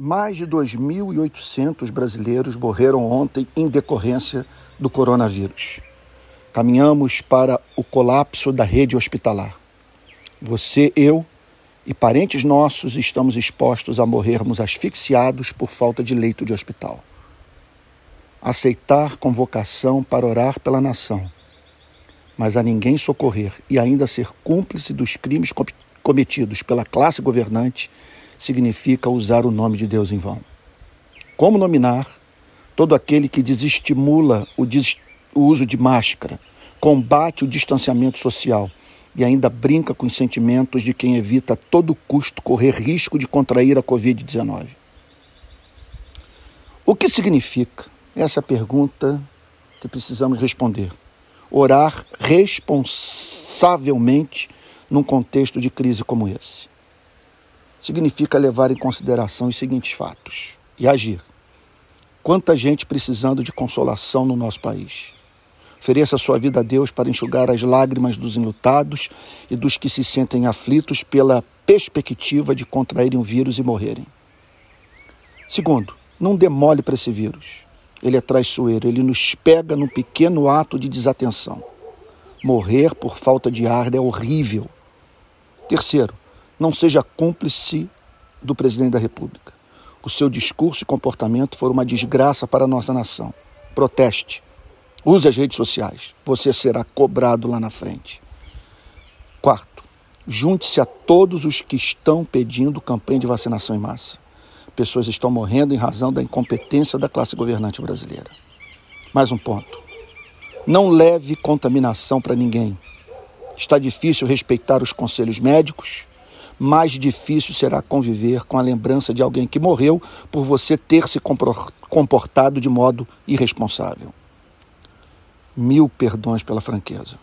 Mais de 2.800 brasileiros morreram ontem em decorrência do coronavírus. Caminhamos para o colapso da rede hospitalar. Você, eu e parentes nossos estamos expostos a morrermos asfixiados por falta de leito de hospital. Aceitar convocação para orar pela nação, mas a ninguém socorrer e ainda ser cúmplice dos crimes cometidos pela classe governante significa usar o nome de Deus em vão. Como nominar todo aquele que desestimula o, des o uso de máscara, combate o distanciamento social e ainda brinca com os sentimentos de quem evita a todo custo correr risco de contrair a Covid-19? O que significa? Essa é a pergunta que precisamos responder. Orar responsavelmente num contexto de crise como esse significa levar em consideração os seguintes fatos e agir. Quanta gente precisando de consolação no nosso país. Ofereça sua vida a Deus para enxugar as lágrimas dos enlutados e dos que se sentem aflitos pela perspectiva de contraírem o vírus e morrerem. Segundo, não demole para esse vírus. Ele é traiçoeiro, ele nos pega num pequeno ato de desatenção. Morrer por falta de ar é horrível. Terceiro, não seja cúmplice do presidente da República. O seu discurso e comportamento foram uma desgraça para a nossa nação. Proteste. Use as redes sociais. Você será cobrado lá na frente. Quarto, junte-se a todos os que estão pedindo campanha de vacinação em massa. Pessoas estão morrendo em razão da incompetência da classe governante brasileira. Mais um ponto. Não leve contaminação para ninguém. Está difícil respeitar os conselhos médicos mais difícil será conviver com a lembrança de alguém que morreu por você ter se comportado de modo irresponsável. Mil perdões pela franqueza.